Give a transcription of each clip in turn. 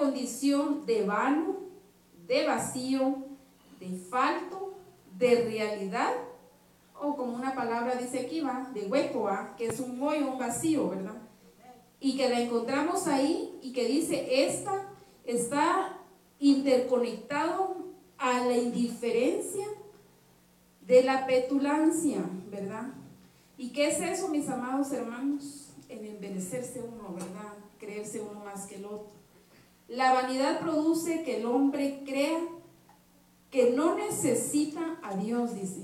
condición de vano, de vacío, de falto, de realidad, o como una palabra dice aquí, va, de hueco, ¿va? que es un hoyo, un vacío, ¿verdad? Y que la encontramos ahí y que dice, esta está interconectado a la indiferencia de la petulancia, ¿verdad? ¿Y qué es eso, mis amados hermanos? En envenecerse uno, ¿verdad? Creerse uno más que el otro. La vanidad produce que el hombre crea que no necesita a Dios, dice.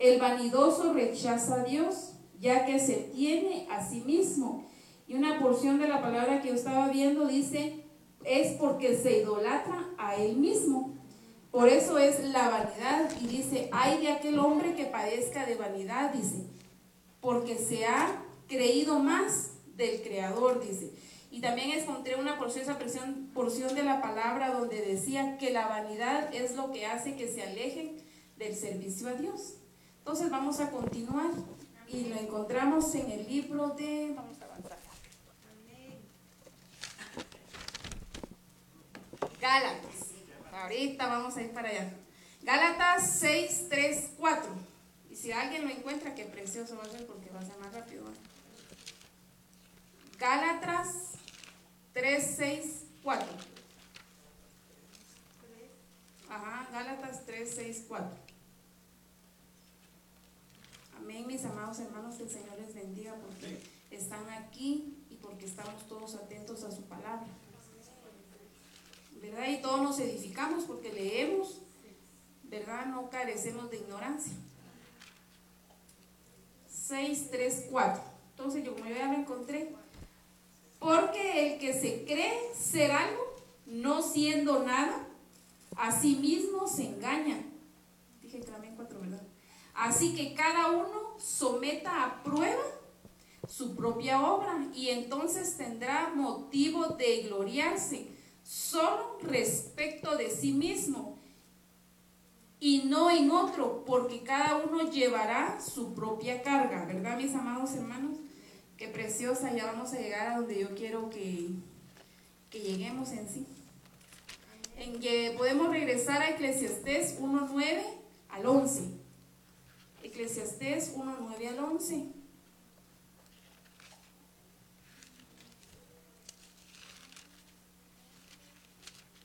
El vanidoso rechaza a Dios, ya que se tiene a sí mismo. Y una porción de la palabra que yo estaba viendo dice, es porque se idolatra a él mismo. Por eso es la vanidad. Y dice, hay de aquel hombre que padezca de vanidad, dice, porque se ha creído más del Creador, dice. Y también encontré una porción, porción, de la palabra donde decía que la vanidad es lo que hace que se alejen del servicio a Dios. Entonces vamos a continuar y lo encontramos en el libro de... Vamos a avanzar. Gálatas. Ahorita vamos a ir para allá. Gálatas 6, 3, 4. Y si alguien lo encuentra, qué precioso va a ser porque va a ser más rápido. Gálatas 3, 6, 4. Ajá, Gálatas 3, 6, 4. Amén, mis amados hermanos, que el Señor les bendiga porque están aquí y porque estamos todos atentos a su palabra. ¿Verdad? Y todos nos edificamos porque leemos, ¿verdad? No carecemos de ignorancia. 6, 3, 4. Entonces yo como yo ya lo encontré, porque el que se cree ser algo, no siendo nada, a sí mismo se engaña. Dije que también cuatro, ¿verdad? Así que cada uno someta a prueba su propia obra y entonces tendrá motivo de gloriarse solo respecto de sí mismo y no en otro, porque cada uno llevará su propia carga, ¿verdad, mis amados hermanos? Qué preciosa, ya vamos a llegar a donde yo quiero que, lleguemos en sí. En que podemos regresar a Eclesiastés 1.9 al 11. Eclesiastés 1.9 al 11.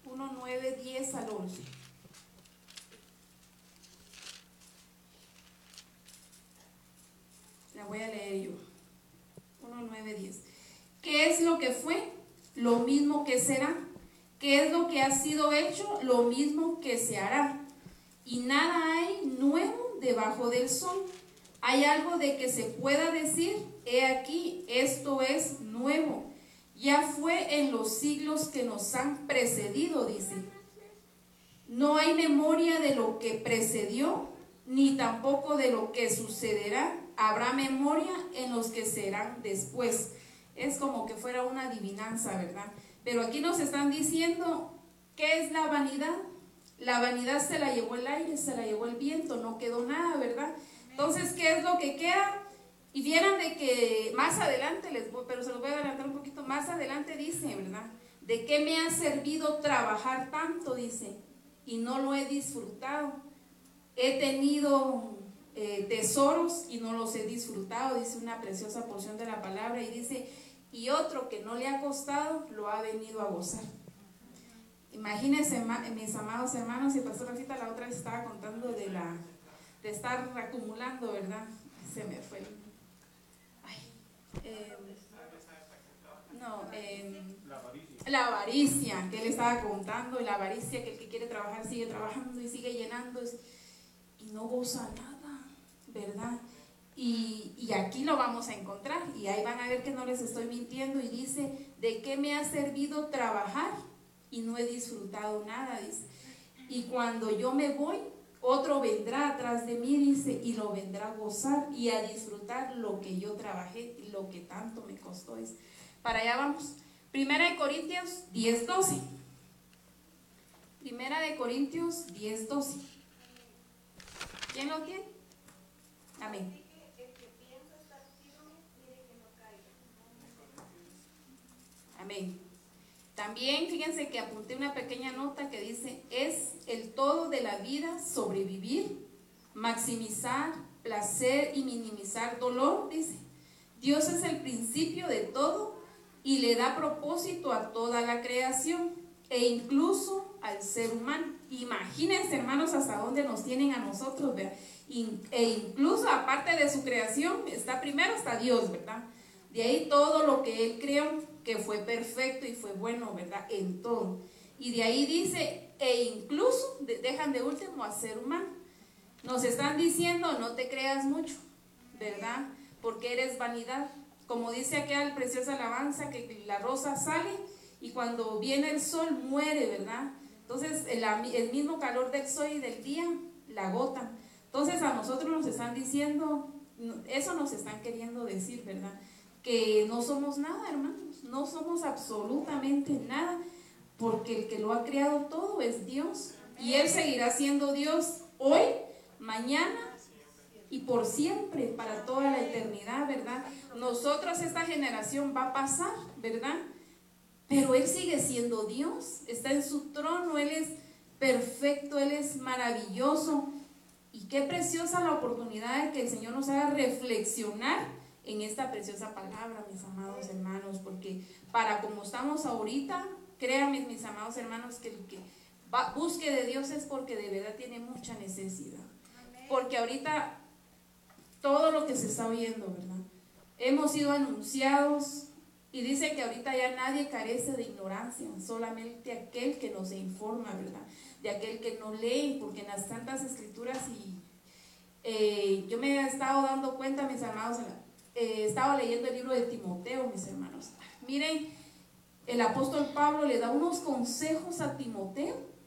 Uno, nueve, diez al once. La voy a leer yo. 9, 10. ¿Qué es lo que fue? Lo mismo que será. ¿Qué es lo que ha sido hecho? Lo mismo que se hará. Y nada hay nuevo debajo del sol. ¿Hay algo de que se pueda decir? He aquí, esto es nuevo. Ya fue en los siglos que nos han precedido, dice. No hay memoria de lo que precedió, ni tampoco de lo que sucederá habrá memoria en los que serán después. Es como que fuera una adivinanza, ¿verdad? Pero aquí nos están diciendo, ¿qué es la vanidad? La vanidad se la llevó el aire, se la llevó el viento, no quedó nada, ¿verdad? Entonces, ¿qué es lo que queda? Y vieran de que más adelante, les pero se los voy a adelantar un poquito, más adelante dice, ¿verdad? ¿De qué me ha servido trabajar tanto? Dice, y no lo he disfrutado. He tenido eh, tesoros y no los he disfrutado, dice una preciosa porción de la palabra y dice, y otro que no le ha costado, lo ha venido a gozar. Imagínense, mis amados hermanos, y Pastor Rosita la otra estaba contando de la de estar acumulando, ¿verdad? Se me fue. Ay, em, no, em, la avaricia que él estaba contando, la avaricia que el que quiere trabajar sigue trabajando y sigue llenando y no goza nada. ¿Verdad? Y, aquí lo vamos a encontrar y ahí van a ver que no les estoy mintiendo y dice, ¿de qué me ha servido trabajar? Y no he disfrutado nada, dice. Y cuando yo me voy, otro vendrá atrás de mí, dice, y lo vendrá a gozar y a disfrutar lo que yo trabajé y lo que tanto me costó. Dice. Para allá vamos. Primera de Corintios 10, 12. Primera de Corintios 10, 12. ¿Quién lo tiene? Amén. Amén. También fíjense que apunté una pequeña nota que dice, es el todo de la vida sobrevivir, maximizar placer y minimizar dolor, dice. Dios es el principio de todo y le da propósito a toda la creación e incluso al ser humano. Imagínense, hermanos, hasta dónde nos tienen a nosotros, ¿verdad? E incluso aparte de su creación, está primero está Dios, ¿verdad? De ahí todo lo que Él creó, que fue perfecto y fue bueno, ¿verdad? En todo. Y de ahí dice, e incluso dejan de último a ser humano. Nos están diciendo, no te creas mucho, ¿verdad? Porque eres vanidad. Como dice aquella preciosa alabanza, que la rosa sale y cuando viene el sol muere, ¿verdad? Entonces el, el mismo calor del sol y del día la agota. Entonces a nosotros nos están diciendo, eso nos están queriendo decir, ¿verdad? Que no somos nada, hermanos, no somos absolutamente nada, porque el que lo ha creado todo es Dios. Y Él seguirá siendo Dios hoy, mañana y por siempre, para toda la eternidad, ¿verdad? Nosotros, esta generación va a pasar, ¿verdad? Pero Él sigue siendo Dios, está en su trono, Él es perfecto, Él es maravilloso. Y qué preciosa la oportunidad de que el Señor nos haga reflexionar en esta preciosa palabra, mis amados hermanos, porque para como estamos ahorita, créanme, mis amados hermanos, que el que busque de Dios es porque de verdad tiene mucha necesidad. Porque ahorita todo lo que se está oyendo, ¿verdad? Hemos sido anunciados y dice que ahorita ya nadie carece de ignorancia, solamente aquel que nos informa, ¿verdad? De aquel que no lee, porque en las tantas escrituras y eh, yo me he estado dando cuenta, mis amados, eh, estaba leyendo el libro de Timoteo, mis hermanos. Miren, el apóstol Pablo le da unos consejos a Timoteo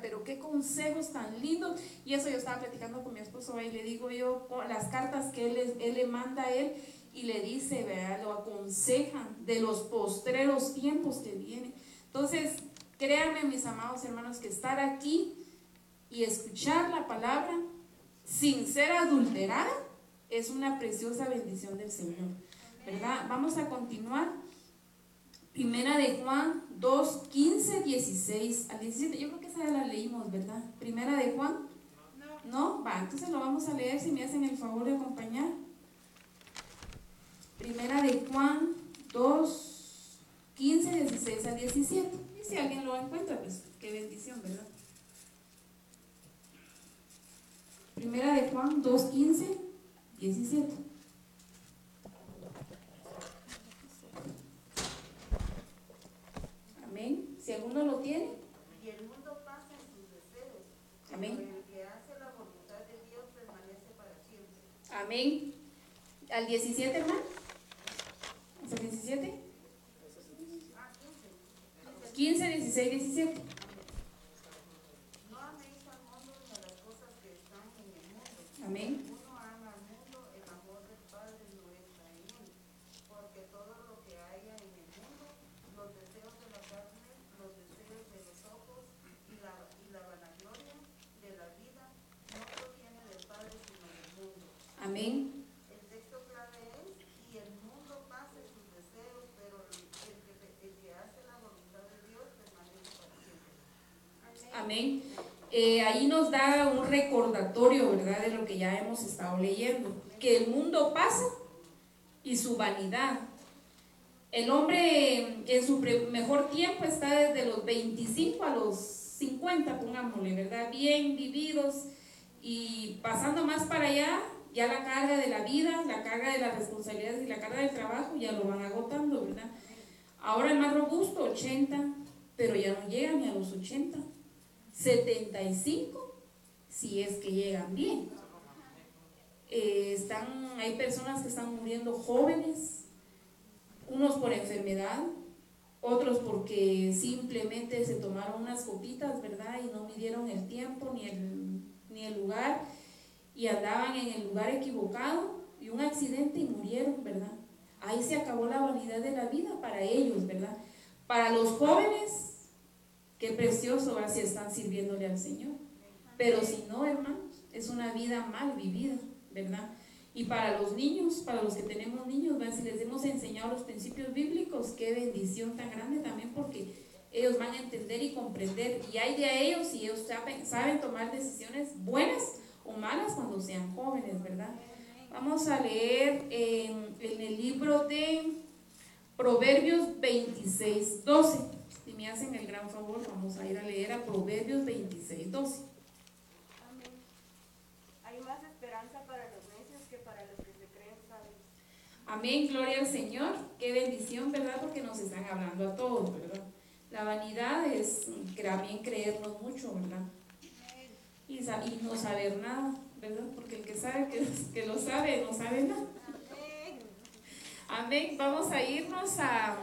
pero qué consejos tan lindos. Y eso yo estaba platicando con mi esposo y le digo yo las cartas que él, él le manda a él y le dice, ¿verdad? lo aconsejan de los postreros tiempos que vienen. Entonces, créanme mis amados hermanos que estar aquí y escuchar la palabra sin ser adulterada es una preciosa bendición del Señor. ¿Verdad? Vamos a continuar. Primera de Juan 2, 15, 16 al 17. Yo creo que esa ya la leímos, ¿verdad? Primera de Juan. No. ¿No? Va, entonces lo vamos a leer si me hacen el favor de acompañar. Primera de Juan 2, 15, 16 al 17. Y si alguien lo encuentra, pues qué bendición, ¿verdad? Primera de Juan 2, 15, 17. Amén. Si alguno lo tiene. Y el mundo pasa en sus deseos. Amén. Pero el que hace la voluntad de Dios permanece para siempre. Amén. Al 17, hermano. 17? 15, 16, 17. No améis al mundo ni a las cosas que están en el mundo. Amén. Uno ama al mundo, el amor del Padre no está en él. Porque todo lo que haya en el mundo, los deseos de la carne, los deseos de los ojos y la, y la vanagloria de la vida, no proviene del Padre sino del mundo. Amén. Amén. Eh, ahí nos da un recordatorio, ¿verdad?, de lo que ya hemos estado leyendo. Que el mundo pasa y su vanidad. El hombre en su mejor tiempo está desde los 25 a los 50, pongámosle, ¿verdad? Bien vividos y pasando más para allá, ya la carga de la vida, la carga de las responsabilidades y la carga del trabajo ya lo van agotando, ¿verdad? Ahora el más robusto, 80, pero ya no llega ni a los 80. 75 si es que llegan bien. Eh, están, hay personas que están muriendo jóvenes, unos por enfermedad, otros porque simplemente se tomaron unas copitas, ¿verdad? Y no midieron el tiempo ni el, ni el lugar y andaban en el lugar equivocado y un accidente y murieron, ¿verdad? Ahí se acabó la vanidad de la vida para ellos, ¿verdad? Para los jóvenes Qué precioso así están sirviéndole al Señor. Pero si no, hermanos, es una vida mal vivida, ¿verdad? Y para los niños, para los que tenemos niños, si les hemos enseñado los principios bíblicos, qué bendición tan grande también, porque ellos van a entender y comprender. Y hay de ellos si ellos saben, saben tomar decisiones buenas o malas cuando sean jóvenes, ¿verdad? Vamos a leer en, en el libro de Proverbios 26, 12. Si me hacen el gran favor, vamos a ir a leer a Proverbios 26, 12. Amén. Hay más esperanza para los necios que para los que se creen sabios. Amén, gloria al Señor. Qué bendición, ¿verdad? Porque nos están hablando a todos, ¿verdad? La vanidad es también creernos mucho, ¿verdad? Y, no saber nada, ¿verdad? Porque el que sabe que, que lo sabe, no sabe nada. Amén. Amén. Vamos a irnos a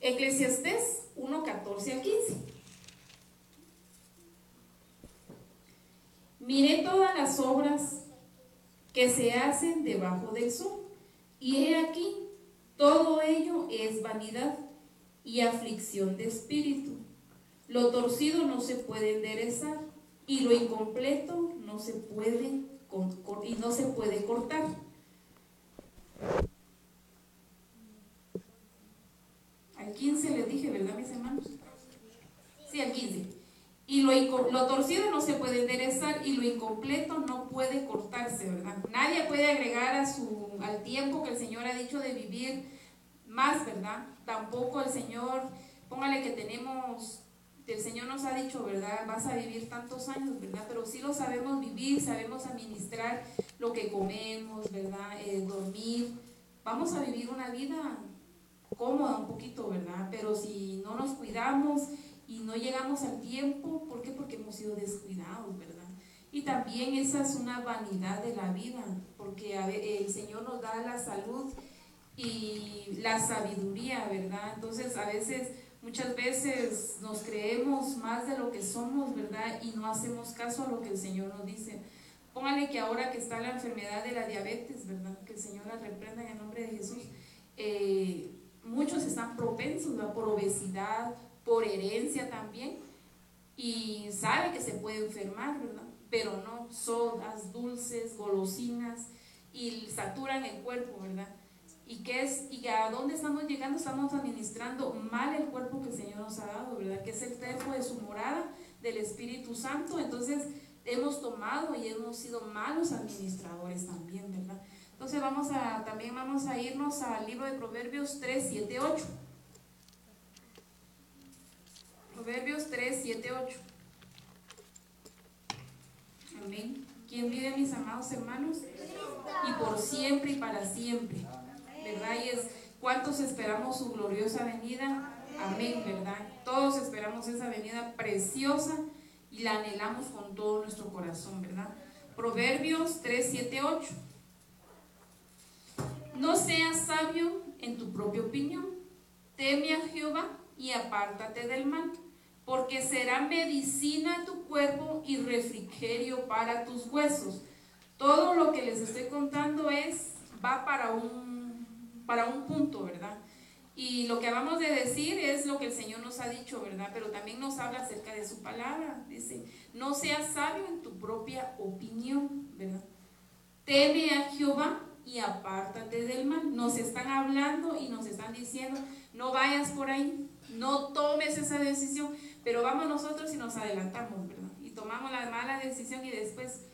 Eclesiastés 1, 14 al 15. Miré todas las obras que se hacen debajo del sol, y he aquí, todo ello es vanidad y aflicción de espíritu. Lo torcido no se puede enderezar, y lo incompleto no se puede, y no se puede cortar. Al 15 les dije, ¿verdad, mis hermanos? Sí, al 15. Y lo, lo torcido no se puede enderezar y lo incompleto no puede cortarse, ¿verdad? Nadie puede agregar a su, al tiempo que el Señor ha dicho de vivir más, ¿verdad? Tampoco el Señor, póngale que tenemos, el Señor nos ha dicho, ¿verdad? Vas a vivir tantos años, ¿verdad? Pero sí lo sabemos vivir, sabemos administrar lo que comemos, ¿verdad? Eh, dormir. Vamos a vivir una vida cómoda un poquito, ¿verdad? Pero si no nos cuidamos y no llegamos al tiempo, ¿por qué? Porque hemos sido descuidados, ¿verdad? Y también esa es una vanidad de la vida, porque el Señor nos da la salud y la sabiduría, ¿verdad? Entonces a veces, muchas veces nos creemos más de lo que somos, ¿verdad? Y no hacemos caso a lo que el Señor nos dice. Póngale que ahora que está la enfermedad de la diabetes, ¿verdad? Que el Señor la reprenda en el nombre de Jesús. Eh, muchos están propensos por obesidad, por herencia también, y sabe que se puede enfermar, ¿verdad? Pero no, sodas, dulces, golosinas, y saturan el cuerpo, ¿verdad? ¿Y qué es? ¿Y a dónde estamos llegando? Estamos administrando mal el cuerpo que el Señor nos ha dado, ¿verdad? Que es el templo de su morada, del Espíritu Santo. Entonces, hemos tomado y hemos sido malos administradores también, ¿verdad? Entonces vamos a, también vamos a irnos al libro de Proverbios 3, 7, 8. Proverbios 3, 7, 8. Amén. ¿Quién vive, mis amados hermanos? Y por siempre y para siempre. ¿Verdad? Y es cuántos esperamos su gloriosa venida. Amén, ¿verdad? Todos esperamos esa venida preciosa y la anhelamos con todo nuestro corazón, ¿verdad? Proverbios 3, 7, 8. No seas sabio en tu propia opinión. Teme a Jehová y apártate del mal, porque será medicina a tu cuerpo y refrigerio para tus huesos. Todo lo que les estoy contando es va para un para un punto, ¿verdad? Y lo que acabamos de decir es lo que el Señor nos ha dicho, ¿verdad? Pero también nos habla acerca de su palabra. Dice, no seas sabio en tu propia opinión, ¿verdad? Teme a Jehová y apártate del mal. Nos están hablando y nos están diciendo, no vayas por ahí, no tomes esa decisión, pero vamos nosotros y nos adelantamos, ¿verdad? Y tomamos la mala decisión y después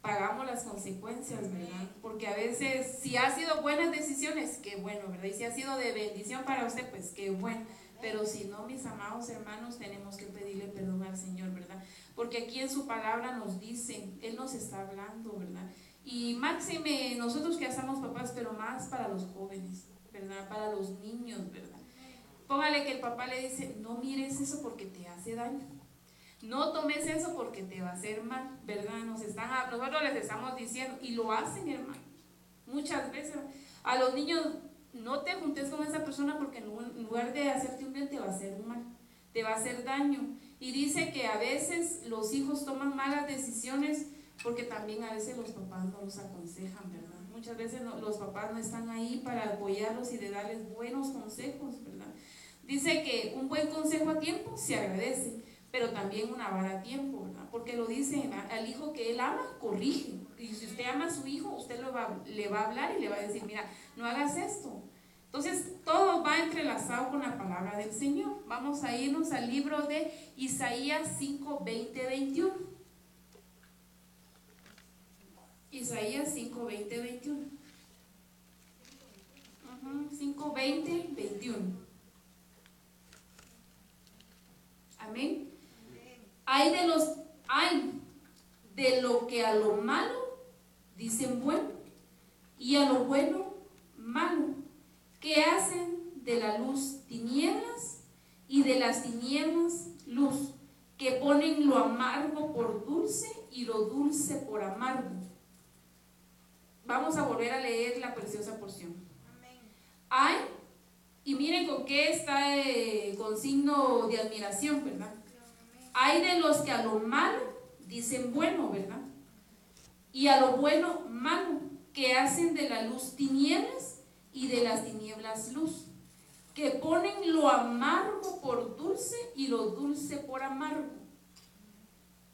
pagamos las consecuencias, ¿verdad? Porque a veces, si ha sido buenas decisiones, qué bueno, ¿verdad? Y si ha sido de bendición para usted, pues qué bueno. Pero si no, mis amados hermanos, tenemos que pedirle perdón al Señor, ¿verdad? Porque aquí en su palabra nos dice, Él nos está hablando, ¿verdad? Y máxime, nosotros que hacemos papás, pero más para los jóvenes, ¿verdad? Para los niños, ¿verdad? Póngale que el papá le dice, no mires eso porque te hace daño. No tomes eso porque te va a hacer mal, ¿verdad? Nos están, nosotros les estamos diciendo, y lo hacen, hermano. Muchas veces. A los niños, no te juntes con esa persona porque en lugar de hacerte un bien, te va a hacer un mal, te va a hacer daño. Y dice que a veces los hijos toman malas decisiones porque también a veces los papás no los aconsejan, ¿verdad? Muchas veces los papás no están ahí para apoyarlos y de darles buenos consejos, ¿verdad? Dice que un buen consejo a tiempo se agradece, pero también una vara a tiempo, ¿verdad? Porque lo dice al hijo que él ama, corrige. Y si usted ama a su hijo, usted lo le va a hablar y le va a decir, mira, no hagas esto. Entonces, todo va entrelazado con la palabra del Señor. Vamos a irnos al libro de Isaías 5, 20, 21. Isaías 5, 20, 21. Ujú, 5, 20, 21. Amén. Hay de los, hay de lo que a lo malo dicen bueno y a lo bueno malo, que hacen de la luz tinieblas y de las tinieblas luz, que ponen lo amargo por dulce y lo dulce por amargo. Vamos a volver a leer la preciosa porción. Hay, y miren con qué está eh, con signo de admiración, ¿verdad? Hay de los que a lo malo dicen bueno, ¿verdad? Y a lo bueno malo, que hacen de la luz tinieblas y de las tinieblas luz, que ponen lo amargo por dulce y lo dulce por amargo.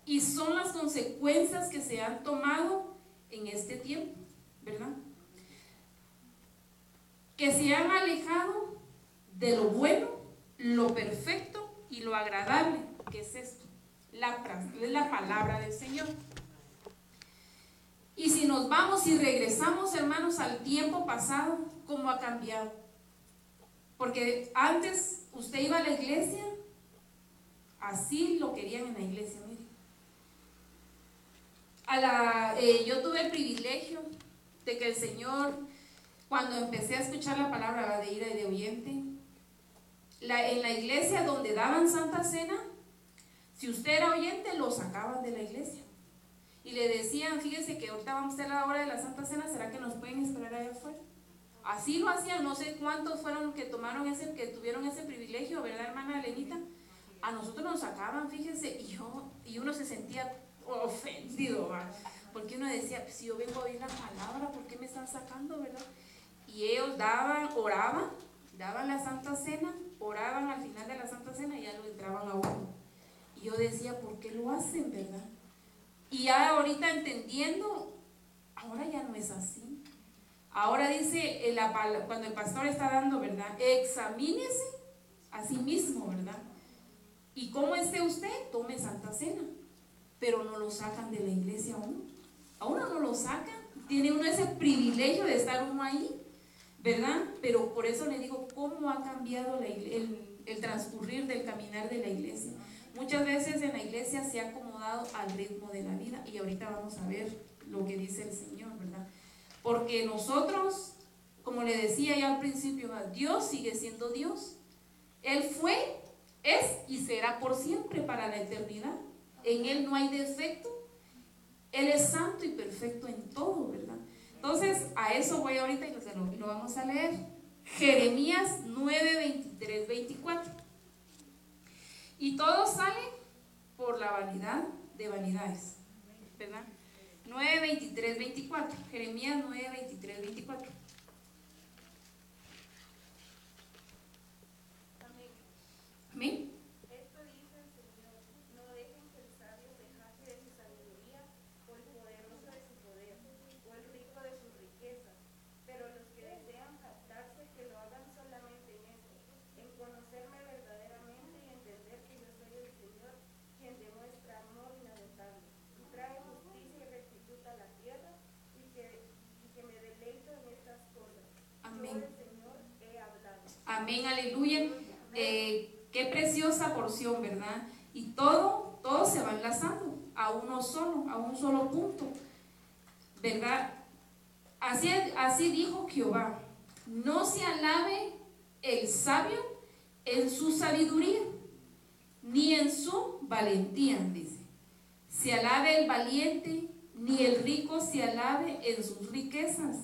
Y son las consecuencias que se han tomado en este tiempo, ¿verdad? Que se han alejado de lo bueno, lo perfecto y lo agradable, que es esto, la, la palabra del Señor. Y si nos vamos y regresamos, hermanos, al tiempo pasado, ¿cómo ha cambiado? Porque antes usted iba a la iglesia, así lo querían en la iglesia, mire. A la, eh, yo tuve el privilegio de que el Señor, cuando empecé a escuchar la palabra de ira y de oyente, en la iglesia donde daban Santa Cena, si usted era oyente, lo sacaban de la iglesia. Y le decían, fíjese que ahorita vamos a hacer la hora de la Santa Cena, ¿será que nos pueden esperar allá afuera? Así lo hacían, no sé cuántos fueron que tomaron ese, que tuvieron ese privilegio, ¿verdad, hermana Elenita? A nosotros nos sacaban, fíjese, y yo, y uno se sentía ofendido, ¿verdad? Porque uno decía, pues, si yo vengo a oír la palabra, ¿por qué me están sacando, verdad? Y ellos daban, oraban, daban la Santa Cena, oraban al final de la Santa Cena y ya lo entraban a uno. Y yo decía, ¿por qué lo hacen, verdad? Y ya ahorita entendiendo, ahora ya no es así. Ahora dice eh, la, cuando el pastor está dando, ¿verdad? Examínese a sí mismo, ¿verdad? Y cómo esté usted, tome Santa Cena. Pero no lo sacan de la iglesia aún. A uno no lo sacan. Tiene uno ese privilegio de estar uno ahí, ¿verdad? Pero por eso le digo, ¿cómo ha cambiado el, el transcurrir del caminar de la iglesia? Muchas veces en la iglesia se ha acomodado al ritmo de la vida y ahorita vamos a ver lo que dice el Señor, ¿verdad? Porque nosotros, como le decía ya al principio, Dios sigue siendo Dios. Él fue, es y será por siempre para la eternidad. En Él no hay defecto. Él es santo y perfecto en todo, ¿verdad? Entonces, a eso voy ahorita y lo, lo vamos a leer. Jeremías 9, 23, 24. Y todo sale por la vanidad de vanidades. ¿Verdad? 9, 23, 24. Jeremías 9, 23, 24. Amén. Amén. Esto dice el Señor, no dejen que el sabio se jacte de su sabiduría, o el poderoso de su poder, o el rico de sus riquezas, pero los que desean jactarse, que lo hagan solamente en esto, en conocerme verdaderamente y entender que yo soy el Señor, quien demuestra amor inagotable, y trae justicia y rectitud a la tierra, y que, y que me deleito en estas cosas. Amén. Yo el Señor he hablado. Amén, aleluya. Eh, qué preciosa porción, ¿verdad? Y todo, todo se va enlazando a uno solo, a un solo punto, ¿verdad? Así, así dijo Jehová, no se alabe el sabio en su sabiduría, ni en su valentía, dice. Se alabe el valiente, ni el rico se alabe en sus riquezas.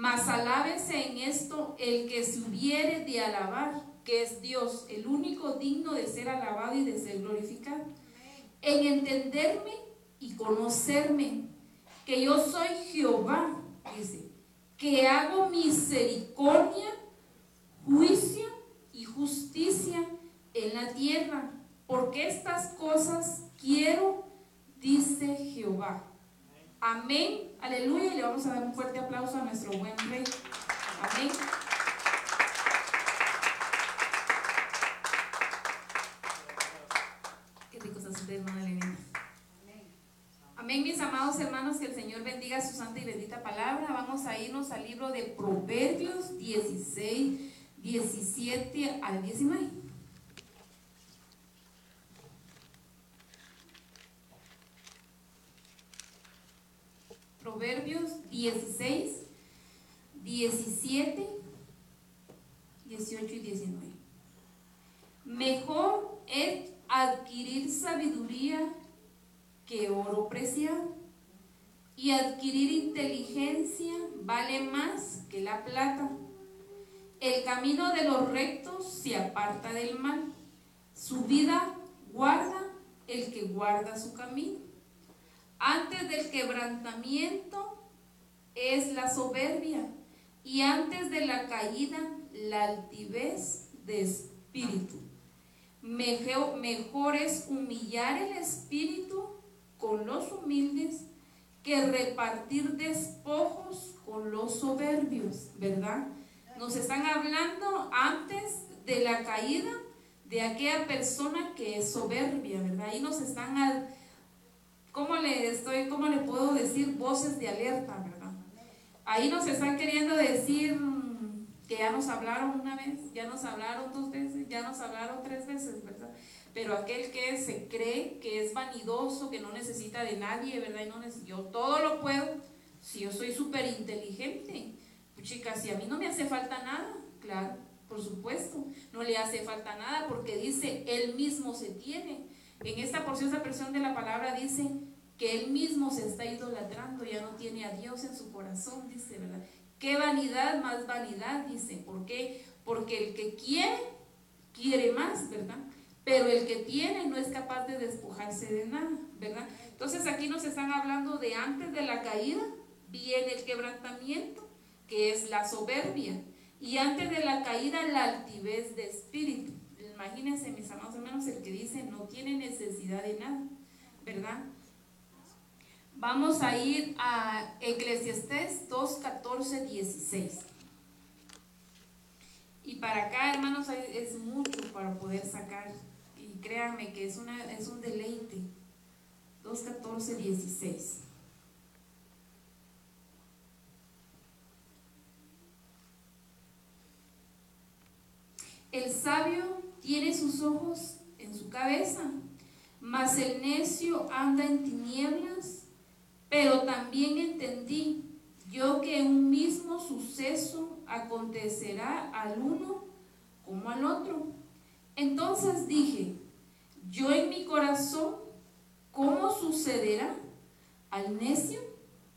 Mas alábese en esto el que se hubiere de alabar, que es Dios, el único digno de ser alabado y de ser glorificado. En entenderme y conocerme, que yo soy Jehová, dice, que hago misericordia, juicio y justicia en la tierra, porque estas cosas quiero, dice Jehová. Amén, Aleluya, y le vamos a dar un fuerte aplauso a nuestro buen rey. Amén. Qué rico está usted, hermana Elena. Amén, mis amados hermanos, que el Señor bendiga su santa y bendita palabra. Vamos a irnos al libro de Proverbios 16, 17 al 19. Vale más que la plata. El camino de los rectos se aparta del mal. Su vida guarda el que guarda su camino. Antes del quebrantamiento es la soberbia y antes de la caída la altivez de espíritu. Mejor, es humillar el espíritu con los humildes que repartir despojos con los soberbios, ¿verdad? Nos están hablando antes de la caída de aquella persona que es soberbia, ¿verdad? Ahí nos están, ¿cómo le estoy, cómo le puedo decir? Voces de alerta, ¿verdad? Ahí nos están queriendo decir que ya nos hablaron una vez, ya nos hablaron dos veces, ya nos hablaron tres veces, ¿verdad? Pero aquel que se cree que es vanidoso, que no necesita de nadie, ¿verdad? Y no yo todo lo puedo, si yo soy súper inteligente. Pues chicas, si a mí no me hace falta nada, claro, por supuesto, no le hace falta nada porque dice, él mismo se tiene. En esta porción, esa porción de la palabra dice que él mismo se está idolatrando, ya no tiene a Dios en su corazón, dice, ¿verdad? ¿Qué vanidad más vanidad? Dice, ¿por qué? Porque el que quiere, quiere más, ¿verdad? Pero el que tiene no es capaz de despojarse de nada, ¿verdad? Entonces aquí nos están hablando de antes de la caída viene el quebrantamiento, que es la soberbia, y antes de la caída la altivez de espíritu. Imagínense, mis amados hermanos, el que dice no tiene necesidad de nada, ¿verdad? Vamos a ir a Eclesiastés 2, 14, 16. Y para acá, hermanos, es mucho para poder sacar créanme que es, una, es un deleite. 2, 14, 16. El sabio tiene sus ojos en su cabeza, mas el necio anda en tinieblas. Pero también entendí yo que un mismo suceso acontecerá al uno como al otro. Entonces dije, yo en mi corazón, ¿cómo sucederá al necio?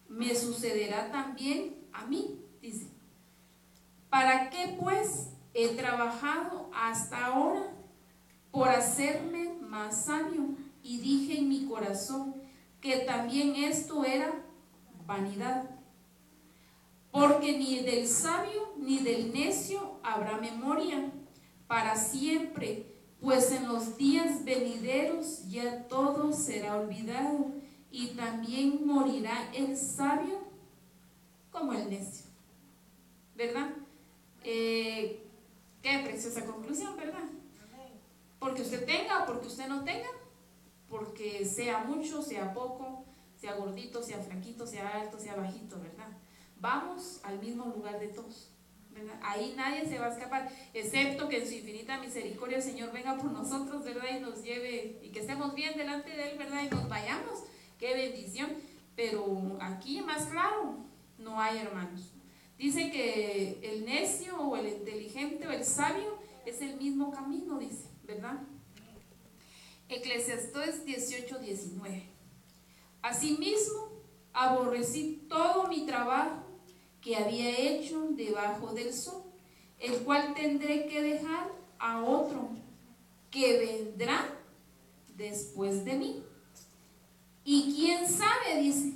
Me sucederá también a mí, dice. ¿Para qué pues he trabajado hasta ahora por hacerme más sabio? Y dije en mi corazón que también esto era vanidad. Porque ni del sabio ni del necio habrá memoria para siempre pues en los días venideros ya todo será olvidado y también morirá el sabio como el necio. ¿Verdad? Eh, qué preciosa conclusión, ¿verdad? Porque usted tenga porque usted no tenga, porque sea mucho, sea poco, sea gordito, sea flaquito, sea alto, sea bajito, ¿verdad? Vamos al mismo lugar de todos. Ahí nadie se va a escapar, excepto que en su infinita misericordia el Señor venga por nosotros, ¿verdad? Y nos lleve, y que estemos bien delante de Él, ¿verdad? Y nos vayamos. Qué bendición. Pero aquí más claro, no hay hermanos. Dice que el necio o el inteligente o el sabio es el mismo camino, dice, ¿verdad? Eclesiastés 18, 19. Asimismo, aborrecí todo mi trabajo que había hecho debajo del sol, el cual tendré que dejar a otro que vendrá después de mí. Y quién sabe, dice,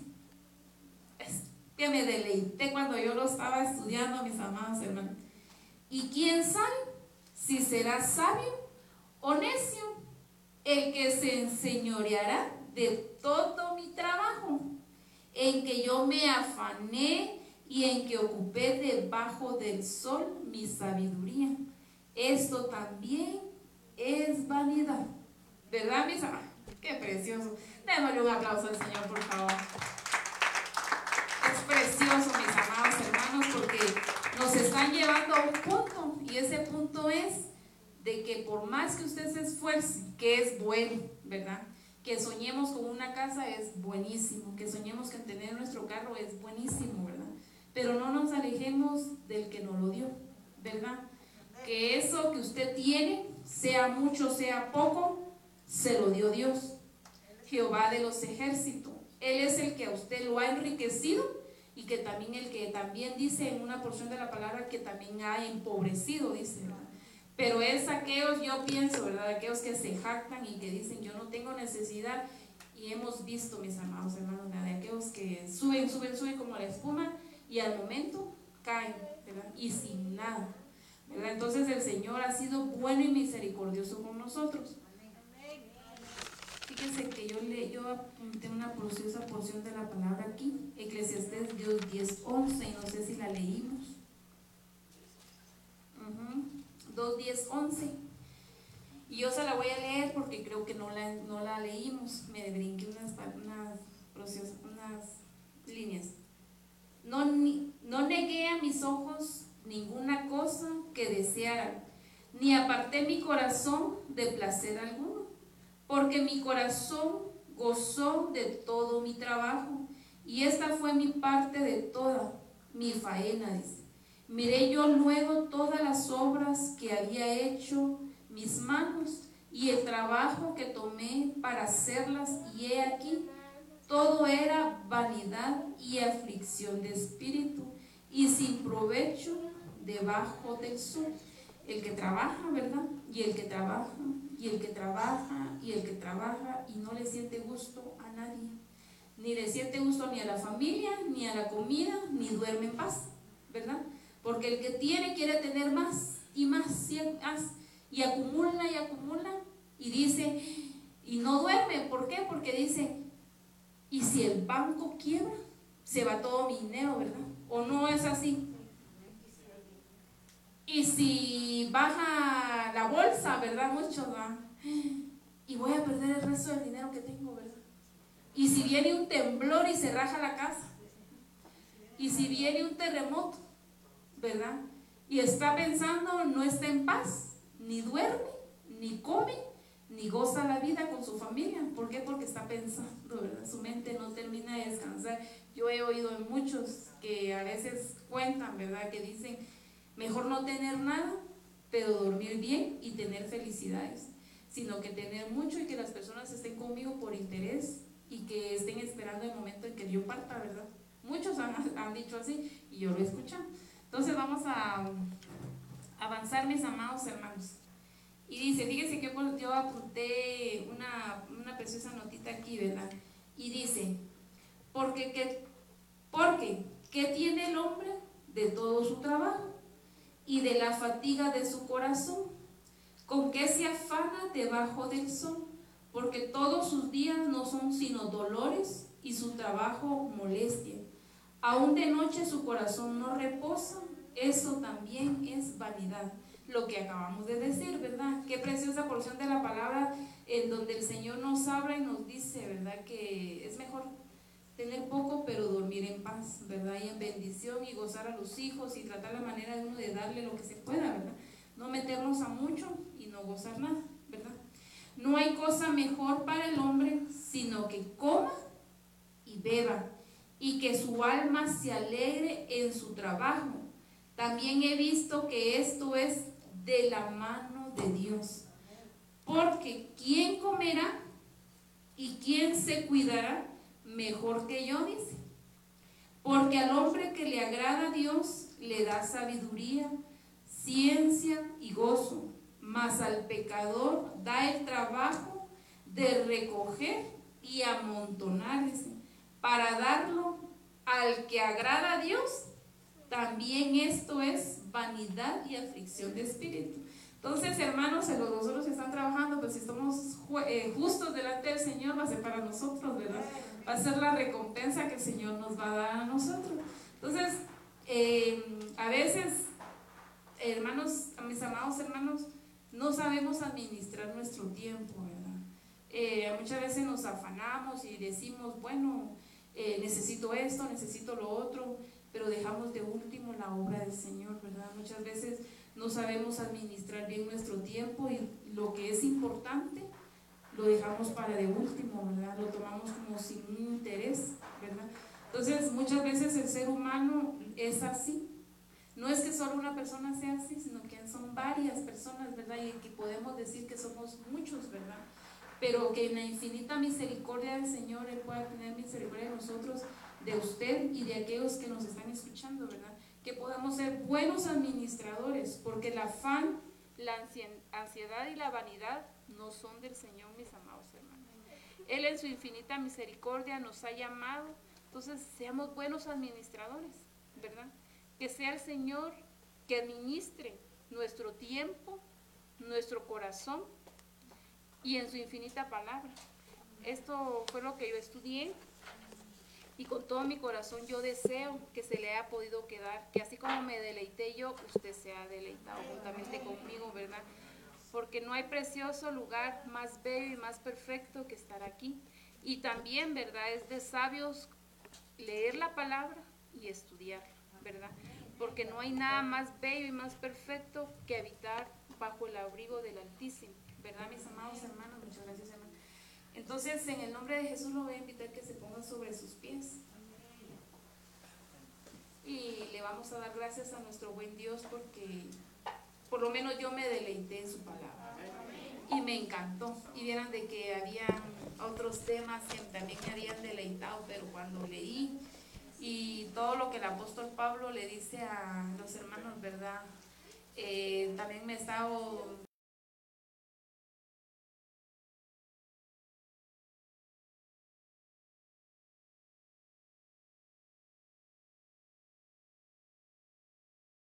es que me deleité cuando yo lo estaba estudiando, mis amados hermanos. Y quién sabe si será sabio o necio el que se enseñoreará de todo mi trabajo, en que yo me afané y en que ocupé debajo del sol mi sabiduría. Esto también es vanidad. ¿Verdad, mis Qué precioso. Démosle un aplauso al Señor, por favor. Es precioso, mis amados hermanos, porque nos están llevando a un punto. Y ese punto es de que por más que usted se esfuerce, que es bueno, ¿verdad? Que soñemos con una casa es buenísimo, que soñemos con tener nuestro carro es buenísimo, ¿verdad? Pero no nos alejemos del que nos lo dio, ¿verdad? Que eso que usted tiene, sea mucho, sea poco, se lo dio Dios. Jehová de los ejércitos. Él es el que a usted lo ha enriquecido y que también el que también dice en una porción de la palabra que también ha empobrecido, dice, ¿verdad? Pero es aquellos, yo pienso, ¿verdad? Aquellos que se jactan y que dicen, yo no tengo necesidad. Y hemos visto, mis amados hermanos, de aquellos que suben, suben, suben como la espuma y al momento caen, ¿verdad? Y sin nada, ¿verdad? Entonces el Señor ha sido bueno y misericordioso con nosotros. Fíjense que yo, le, yo apunté una preciosa porción de la palabra aquí, Eclesiastés Dios 10, 11, y no sé si la leímos. Uh 2, 10, 11. Y yo se la voy a leer porque creo que no la, no la leímos. Me brinqué unas, unas, unas líneas. No, negué a mis ojos ninguna cosa que desearan, ni aparté mi corazón de placer alguno, porque mi corazón gozó de todo mi trabajo, y esta fue mi parte de toda mi faena. Miré yo luego todas las obras que había hecho mis manos y el trabajo que tomé para hacerlas, y he aquí, todo era vanidad y aflicción de espíritu y sin provecho debajo del sol. El que trabaja, ¿verdad? Y el que trabaja, y el que trabaja, y el que trabaja y no le siente gusto a nadie. Ni le siente gusto ni a la familia, ni a la comida, ni duerme en paz, ¿verdad? Porque el que tiene quiere tener más y más, y acumula y acumula y dice, y no duerme. ¿Por qué? Porque dice, ¿y si el banco quiebra? Se va todo mi dinero, ¿verdad? ¿O no es así? Y si baja la bolsa, ¿verdad? Mucho, Y voy a perder el resto del dinero que tengo, ¿verdad? Y si viene un temblor y se raja la casa. Y si viene un terremoto ¿verdad? Y está pensando, no está en paz, ni duerme, ni come, ni goza la vida con su familia. ¿Por qué? Porque está pensando, ¿verdad? Su mente no termina de descansar. Yo he oído en muchos que a veces cuentan, ¿verdad? Que dicen, mejor no tener nada, pero dormir bien y tener felicidades, sino que tener mucho y que las personas estén conmigo por interés y que estén esperando el momento en que yo parta, ¿verdad? Muchos han, han dicho así y yo lo he escuchado. Entonces vamos a avanzar, mis amados hermanos. Y dice, fíjense que yo apunté una, una preciosa notita aquí, ¿verdad? Y dice, porque, ¿qué, porque, ¿qué tiene el hombre de todo su trabajo y de la fatiga de su corazón? ¿Con qué se afana debajo del sol? Porque todos sus días no son sino dolores y su trabajo molestia. Aún de noche su corazón no reposa, eso también es vanidad. Lo que acabamos de decir, ¿verdad? Qué preciosa porción de la palabra en donde el Señor nos habla y nos dice, ¿verdad? Que es mejor tener poco pero dormir en paz, ¿verdad? Y en bendición y gozar a los hijos y tratar la manera de uno de darle lo que se pueda, ¿verdad? No meternos a mucho y no gozar nada, ¿verdad? No hay cosa mejor para el hombre sino que coma y beba y que su alma se alegre en su trabajo. También he visto que esto es de la mano de Dios. Porque ¿quién comerá y quién se cuidará mejor que yo? Dice. Porque al hombre que le agrada a Dios le da sabiduría, ciencia y gozo, mas al pecador da el trabajo de recoger y amontonar para darlo al que agrada a Dios, también esto es vanidad y aflicción de espíritu. Entonces, hermanos, los nosotros que están trabajando, pues si estamos eh, justos delante del Señor, va a ser para nosotros, ¿verdad? Va a ser la recompensa que el Señor nos va a dar a nosotros. Entonces, eh, a veces, hermanos, a mis amados hermanos, no sabemos administrar nuestro tiempo, ¿verdad? eh, muchas veces nos afanamos y decimos, bueno, necesito esto, necesito lo otro, pero dejamos de último la obra del Señor, ¿verdad? Muchas veces no sabemos administrar bien nuestro tiempo y lo que es importante lo dejamos para de último, ¿verdad? Lo tomamos como sin un interés, ¿verdad? Entonces, muchas veces el ser humano es así. No es que solo una persona sea así, sino que son varias personas, ¿verdad? Y que podemos decir que somos muchos, ¿verdad? Pero que en la infinita misericordia del Señor Él pueda tener misericordia de nosotros, de usted y de aquellos que nos están escuchando, ¿verdad? Que podamos ser buenos administradores, porque el afán, la ansiedad y la vanidad no son del Señor, mis amados hermanos. Él en su infinita misericordia nos ha llamado, entonces seamos buenos administradores, ¿verdad? Que sea el Señor que administre nuestro tiempo, nuestro corazón y en su infinita palabra. Esto fue lo que yo estudié y con todo mi corazón yo deseo que se le haya podido quedar, que así como me deleité yo, usted se ha deleitado juntamente conmigo, ¿verdad? Porque no hay precioso lugar más bello y más perfecto que estar aquí. Y también, ¿verdad? Es de sabios leer la palabra y estudiar, ¿verdad? Porque no hay nada más bello y más perfecto que habitar bajo el abrigo del Altísimo, ¿verdad, mis amados hermanos? Entonces, en el nombre de Jesús lo voy a invitar que se ponga sobre sus pies. Y le vamos a dar gracias a nuestro buen Dios porque por lo menos yo me deleité en su palabra. Y me encantó. Y vieran de que había otros temas que también me habían deleitado, pero cuando leí y todo lo que el apóstol Pablo le dice a los hermanos, ¿verdad? Eh, también me estaba